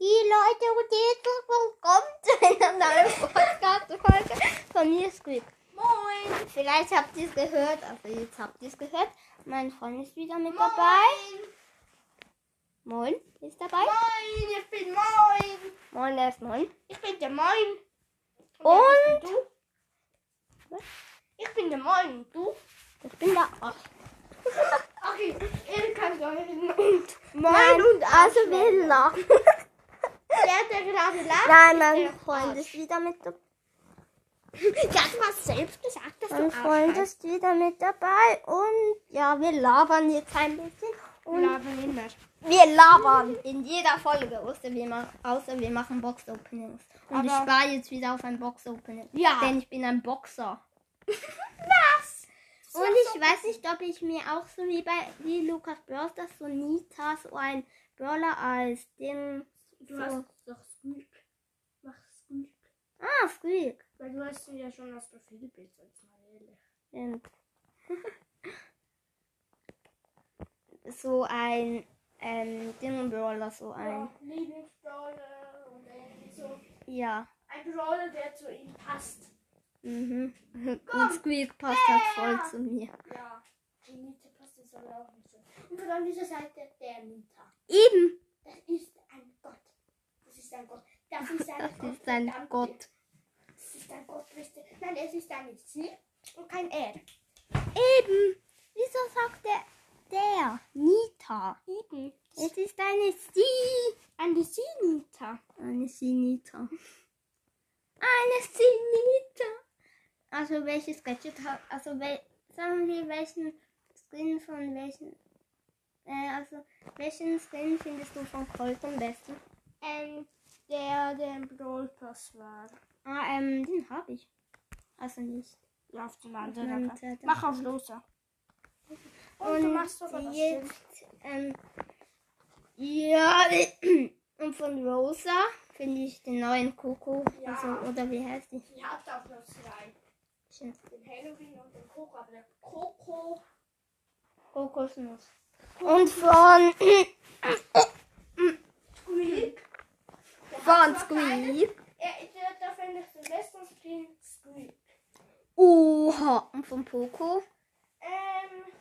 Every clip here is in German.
Die Leute und die kommt zu einer neuen Podcast-Folge von mir, Squeak. Moin. Vielleicht habt ihr es gehört, also jetzt habt ihr es gehört. Mein Freund ist wieder mit dabei. Moin ist dabei. Moin, ich bin Moin. Moin, er ist Moin. Ich bin der Moin. Und? bist du? Was? Ich bin der Moin. Und du? Ich bin da. Ach, Okay, ihr könnt euch und Nein, und also wir lachen. Der, der gerade lacht. Nein, mein Freund ist wieder mit dabei. Ja, du hast selbst gesagt, dass Mein du Freund ist wieder mit dabei. Und ja, wir labern jetzt ein bisschen. Und Labern immer. wir labern in jeder Folge, außer wir, ma außer wir machen Box-Openings. Und ich Aber- spare jetzt wieder auf ein Box-Opening. Ja. Denn ich bin ein Boxer. Was? Und ich weiß nicht, ob ich mir auch so wie bei wie Lukas Bros. das so Nita so ein Brawler als Ding. Du so. hast doch Squeak. Mach Squeak. Ah, Squeak. Weil du hast ja schon das Profilbild, jetzt mal ehrlich. Und so ein ähm, Ding Brawler, so ein. Ja, Lieblingsbrawler und irgendwie so. Ja. Ein Brawler, der zu ihm passt. Mhm. Komm. Und Squeak passt halt voll zu mir. Ja. Die Nita passt jetzt aber auch nicht so. Und an dieser Seite der Nita. Eben. Das ist ein ein Gott. Das ist ein Das Gott. ist ein verdammt. Gott. Das ist ein Gott. wisst ihr. Nein, es ist ein Sie und kein Er. Eben. Wieso sagt der der Nita? Eben. Es ist eine Sie. Eine Sie Nita. Eine Sinita. Eine Sinita. Also welches Gadget hat, also wel, sagen wir welchen Skin von welchen, äh, also welchen Skin findest du von Colt am besten? Ähm, der, der im Brawl Pass war. Ah, ähm, den habe ich. Also nicht. Ja, auf dem Auf anderen. meinem Account. Zettel. Mach auf Loser. Und, du machst doch das jetzt, ähm, ja, und von Rosa finde ich den neuen Coco, Ja. also, oder wie heißt die? Die hat auch noch zwei. Den Halloween und den Coco. Aber der Coco. Kokosnuss. Und von, Squeak. Der von Squeak. Er, der, da finde ich den besten Skin Squeak. Oha. Und von Poco. Ähm.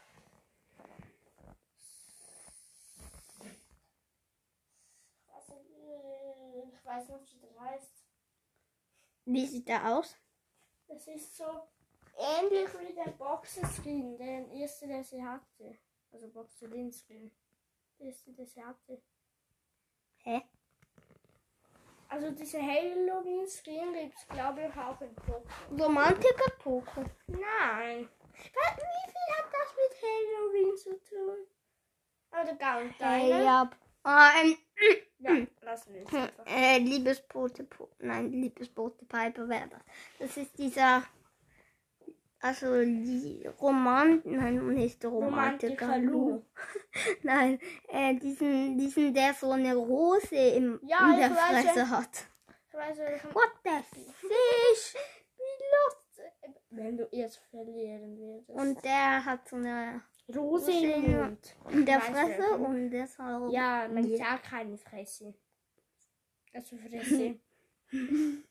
Ich weiß nicht, wie der heißt. Wie sieht der aus? Das ist so ähnlich wie der Boxer-Skin, den erste, der sie hatte. Also Boxer-Skin. Der erste, der sie hatte. Hä? Also diese Halloween-Skin gibt es, glaube ich, auch in Poco. Romantiker Poco. Nein. Wie viel hat das mit Halloween zu tun? Oder gar nicht Hey, deine? ja. Ah, ähm, Ja, lassen wir es einfach. äh, Liebesbote, Po- nein, Liebesbote Piper wäre das. Das ist dieser, also die Roman, nein, nicht Romantiker, Romantiker Lu. Nein, äh, diesen, diesen, der so eine Rose im, Ja, in ich der Fresse hat. Ich weiß welchen. What the fish? Wie lustig. Wenn du jetzt verlieren würdest. Und der hat so eine Rose im Mund. in der Fresse und deshalb. Ja, man Ja. sagt keine Fresse. Also Fresse.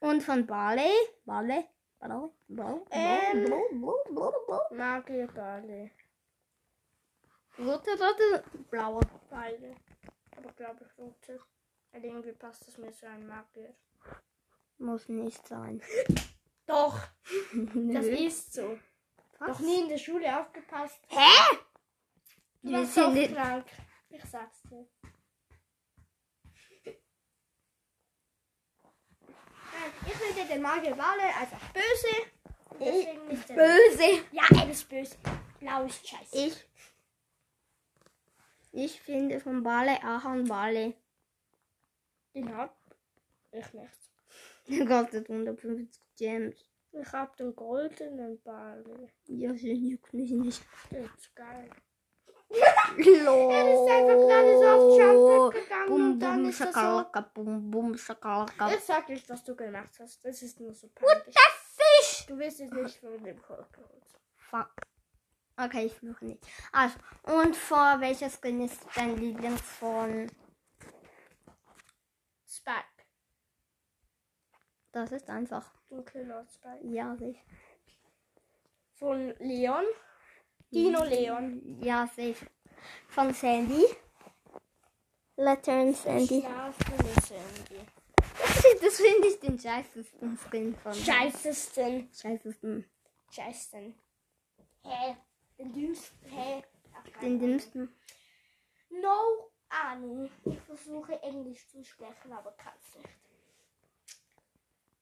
Und von Barley. Barley. Barley. Barley. Ähm. Barley. Magierballe. Rote, rote, blaue. Beide. Aber glaube ich rote. Weil irgendwie passt das mir so ein Magier. Muss nicht sein. Doch, das ist so. Was? Noch nie in der Schule aufgepasst. Hä? Du warst nicht- krank. Ich sag's dir. Ich finde den Magierballe einfach böse. Und Deswegen nicht der Böse. Ja, er ist böse. Blau ist scheiße. Ich. Ich finde von Barley Ahorn Barley. Den hab ich nicht. Der kostet 150 Gems. Ich hab den goldenen Ball. Ja, das juckt mich nicht. Der ist geil. Lol. Er ist einfach gerade so auf Jump gegangen Bum, und dann bum, ist so. schakalaka, bum, bum, schakalaka. Ich sag nicht, was du gemacht hast. Das ist nur so peinlich. Du wirst es nicht von dem geholt. Fuck. Okay, ich fluche nicht. Also, und vor welcher Skin ist dein Lieblings von Spike. Das ist einfach. Dunkelrot Spike. Ja, sicher. Von Leon. Dino Leon. Ja, sicher. Von Sandy. Lettern Sandy. Schlafende Sandy. Das, finde ich den scheißesten Skin von. Scheißesten. Scheißesten. Scheißesten. Hä? Den dümmsten. Hä? Den dümmsten. No Ahnung. Ich versuche Englisch zu sprechen, aber kann es nicht.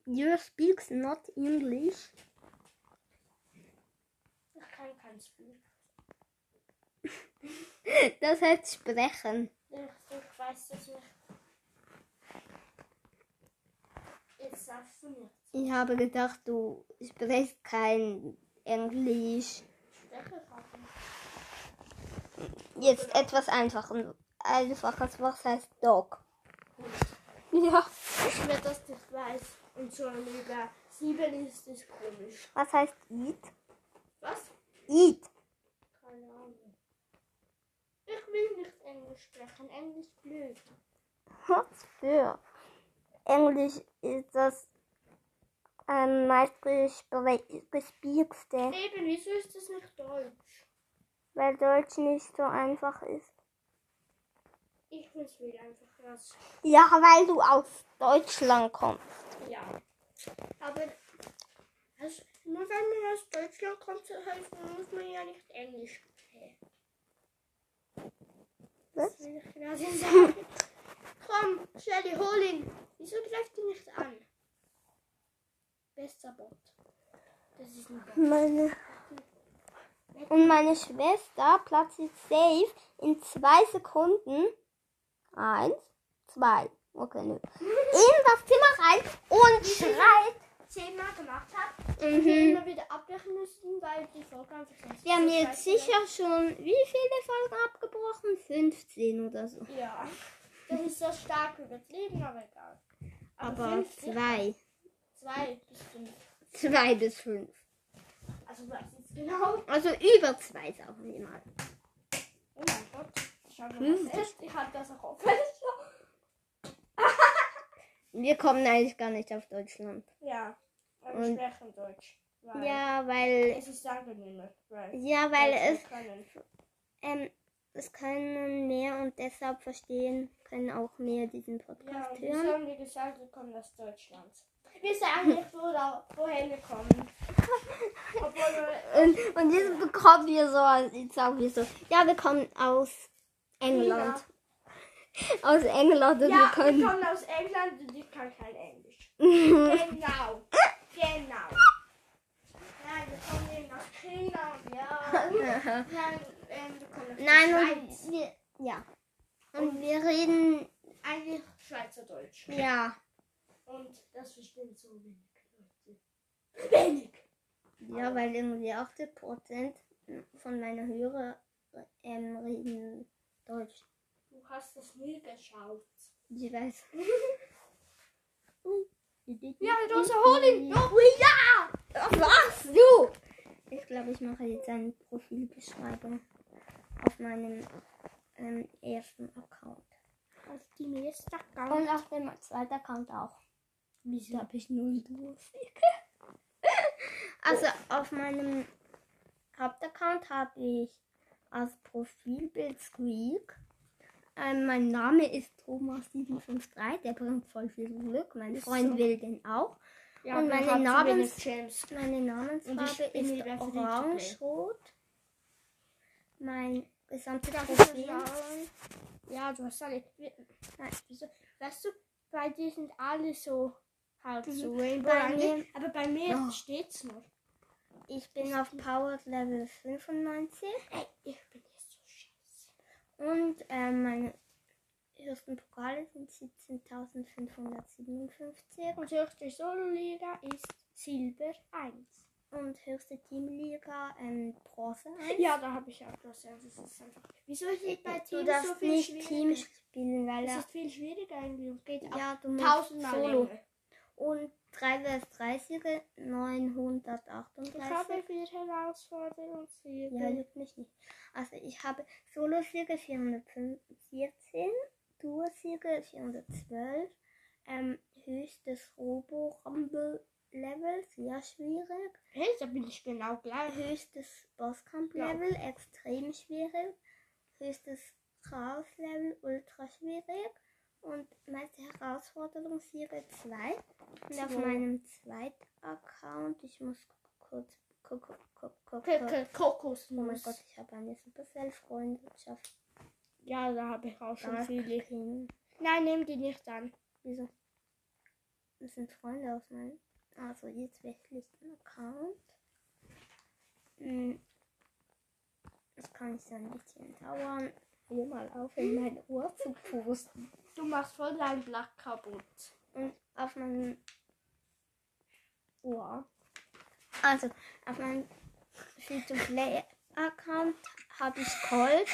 You speaks not English. Kann kein Spiel. Das heißt sprechen. Ich, ich weiß das nicht. Jetzt sagst du mir. Ich habe gedacht, du sprichst kein Englisch. Jetzt etwas einfacher. Einfaches, was heißt Dog? Ja. Ich werde das nicht weiß. Und schon über sieben ist es komisch. Was heißt eat? Eat. Keine Ahnung. Ich will nicht Englisch sprechen. Englisch blöd. Was für? Englisch ist das ähm, meistgespielste, Eben, wieso ist das nicht Deutsch? weil Deutsch nicht so einfach ist. Ich will es will einfach raus. Ja, weil du aus Deutschland kommst. Ja. Wenn man aus Deutschland kommt, so heißt, muss man ja nicht Englisch sprechen. Was? will ich gerade sagen. Komm, Shelly, hol ihn. Wieso greift ihn nicht an? Bester Bot. Das ist ein Bot. Meine und meine Schwester platziert safe in zwei Sekunden. Eins, zwei. Okay, nö. In das Zimmer rein und schreit. Zehnmal gemacht habe, Mhm. wir immer wieder abbrechen müssen, weil die Folge einfach nicht Wir haben jetzt sicher schon wie viele Folgen abgebrochen? 15 oder so. Ja. Das ist so stark übertrieben, aber egal. Aber sicher. zwei. Zwei bis fünf. Zwei bis fünf. Also was jetzt genau? Also über zwei, sagen wir mal. Oh mein Gott. Schau mal, Hm. was ist. Ich das auch Fenster. Wir kommen eigentlich gar nicht auf Deutschland. Ja. Und- wir sprechen Deutsch. Weil Ja, weil. Es ist angenehmer. Weil Ja, weil es. können. Ähm, es können mehr und deshalb verstehen können auch mehr diesen Ja, Podcast wieso hören. haben wir gesagt, wir kommen aus Deutschland? Wir sagen nicht, wo, da, woher wir kommen. Wir Und, und jetzt bekommen wir so, jetzt sagen wir so, ja, wir kommen aus England. Aus England und wir Ja, wir können. kommen aus England und ich kann kein Englisch. genau. Genau. Nein, wir kommen eben aus China und ja. Nein, ähm, wir kommen aus Nein, und wir, ja. Und wir reden, Eigentlich Schweizerdeutsch. ja, Und das verstehen so wenig Leute. Wenig! ja, weil irgendwie 80% von meiner Hörer ähm, reden Deutsch. Du hast das nie geschaut. Ich weiß. Ja, du hast hol ihn! Oh, ja! Was? Du? Ich glaube, ich mache jetzt eine Profilbeschreibung auf meinem ähm, ersten Account. Auf die nächste Und auf dem zweiten Account auch. Wieso? habe ich null Musik. Also auf meinem Hauptaccount habe ich als Profilbild Squeak. Ähm, mein Name ist Thomas753, der bringt voll viel Glück. Mein Freund so. will den auch. Ja, Und meine Namens-. Meine Namensfarbe ist orange-rot. Mein gesamtes Profil. Ja, du hast alle. Nein, wieso? Weißt du, bei dir sind alle so halt so Rainbow. Bei mir- aber bei mir Oh. steht's noch. Ich bin auf Power Level 95 Ey, ich bin. Und ähm, meine höchsten Pokale sind 17.557 Und höchste Solo-Liga ist Silber 1. und höchste Teamliga ähm, Bronze 1. Ja, da habe ich auch das. Also, es ist einfach. Wieso es bei du Teams darfst so viel nicht? Team spielen, weil Es ist viel schwieriger eigentlich und geht auch ja, du musst tausendmal Solo. länger. Und 3 vs 3 Siege Ich 938. habe vier Herausforderungssiege. Ja, juckt mich nicht. Also ich habe Solo-Siege 414, Duo-Siege 412, ähm, höchstes Robo-Rumble-Level, sehr schwierig. Hey, da bin ich genau gleich. Höchstes Bosskampf-Level, extrem schwierig. Höchstes Chaos-Level, ultra schwierig. Und meiste Herausforderung Serie 2. Und auf meinem zweiten Account, ich muss kurz gucken, gucken, gucken. K- gucken. K- Kokosnuss. Oh mein Gott, ich habe eine Supercell-Freundschaft. Ja, da habe ich auch schon viele. Nein, nimm die nicht an. Wieso? Das sind Freunde aus meinem. Also jetzt wechselten Account. Hm. Das kann ich so ein bisschen dauern. Hör mal auf, in mein Ohr zu pusten. Du machst voll dein Blatt kaputt. Und auf meinem Ohr. Also, auf meinem Free-to-Play-Account habe ich Colt.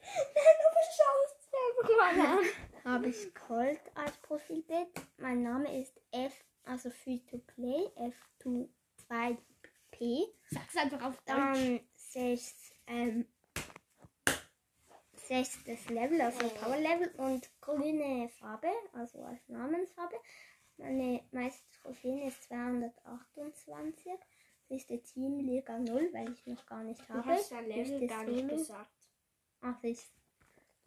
du beschaust selber mal an. Habe ich Colt als Profilbild. Mein Name ist F, also Free-to-Play, F2P. Sag's einfach auf Deutsch. Dann sechs, ähm, sechstes Level, also Power Level und grüne Farbe, also als Namensfarbe. Meine meiste Trophäen ist 228. Höchste Teamliga 0, weil ich noch gar nicht Du habe. hast dein Level Höchstes gar nicht Solo. gesagt. Ach, ich.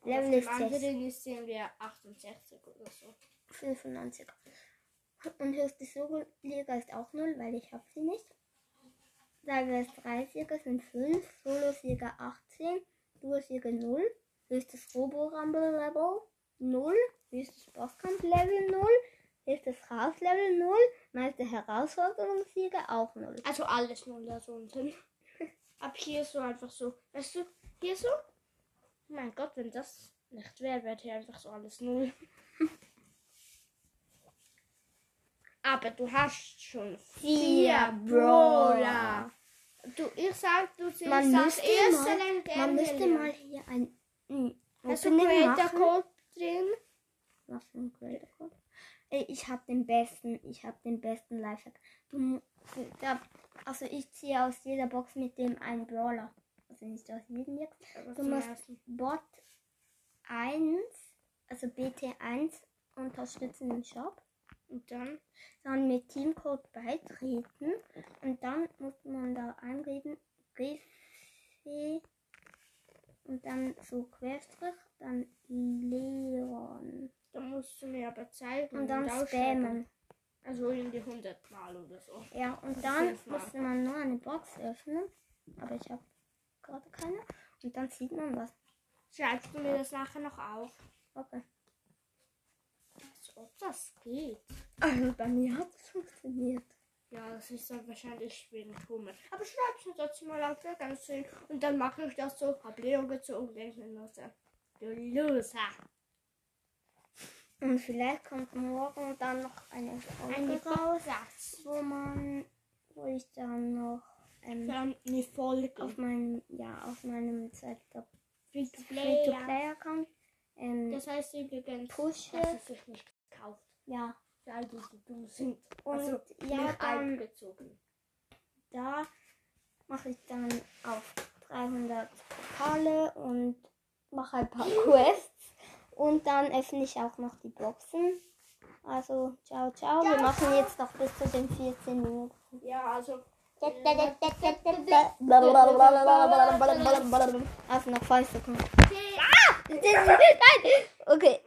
Auf Level ist 6. anderen ist wir 68 oder so. 95. Und höchste Solo-Liga ist auch 0, weil ich habe sie nicht. Level 3 Sieger sind 5, Solo-Sieger 18, Duo-Sieger 0, höchstes Robo-Rumble-Level 0, höchstes Bosskampf-Level 0, höchstes Chaos-Level 0, meiste Herausforderungssieger auch 0. Also alles nur da so unten. Ab hier so einfach so. Weißt du, hier so? Mein Gott, wenn das nicht wäre, wäre hier einfach so alles null. Aber du hast schon Vier Brawler. Du, ich sag, du siehst Man das müsste erste mal-. Man müsste mal hier ein Hast du Creator. Code drin? Was für ein Creator Code? Ich habe den besten, ich habe den besten Lifehack. Du, mu- da, also ich ziehe aus jeder Box mit dem einen Brawler. Also nicht aus jedem jetzt. Du musst. Bot 1, also BT1 unterstützen im Shop. Und dann? Dann mit Teamcode beitreten. Und dann muss man da eingeben, GC und dann so Querstrich, dann Leon. Dann musst du mir aber zeigen. Und dann ausschreiben. spammen. Also irgendwie 100 Mal oder so. Ja, und Also dann musste man nur eine Box öffnen. Aber ich habe gerade keine. Und dann sieht man was. Schreibst du mir das nachher noch auf? Okay. Als ob das geht. Also bei mir hat es funktioniert. Ja, das ist dann wahrscheinlich wegen Tumor. Aber schreib's mir trotzdem mal auf, wäre ganz schön. Und dann mache ich das so, hab Leo gezogen, denke mir so, du Loser. Und vielleicht kommt morgen dann noch eine Eine Folge raus, Satz. wo man, wo ich dann noch ähm, Dann eine Folge. auf meinem, ja, auf meinem zweiten Free to Play. Free-to-Play-Account ähm, Das heißt übrigens, pushe. dass es sich nicht kauft. Ja. So dumm sind. Und also, ja, dann da mache ich dann auf 300 Pokale und mache ein paar Quests. Und dann öffne ich auch noch die Boxen. Also, ciao, ciao. Wir machen jetzt noch bis zu den 14 Minuten. Ja, also. Also noch 5 Sekunden. Okay. Nein! Okay.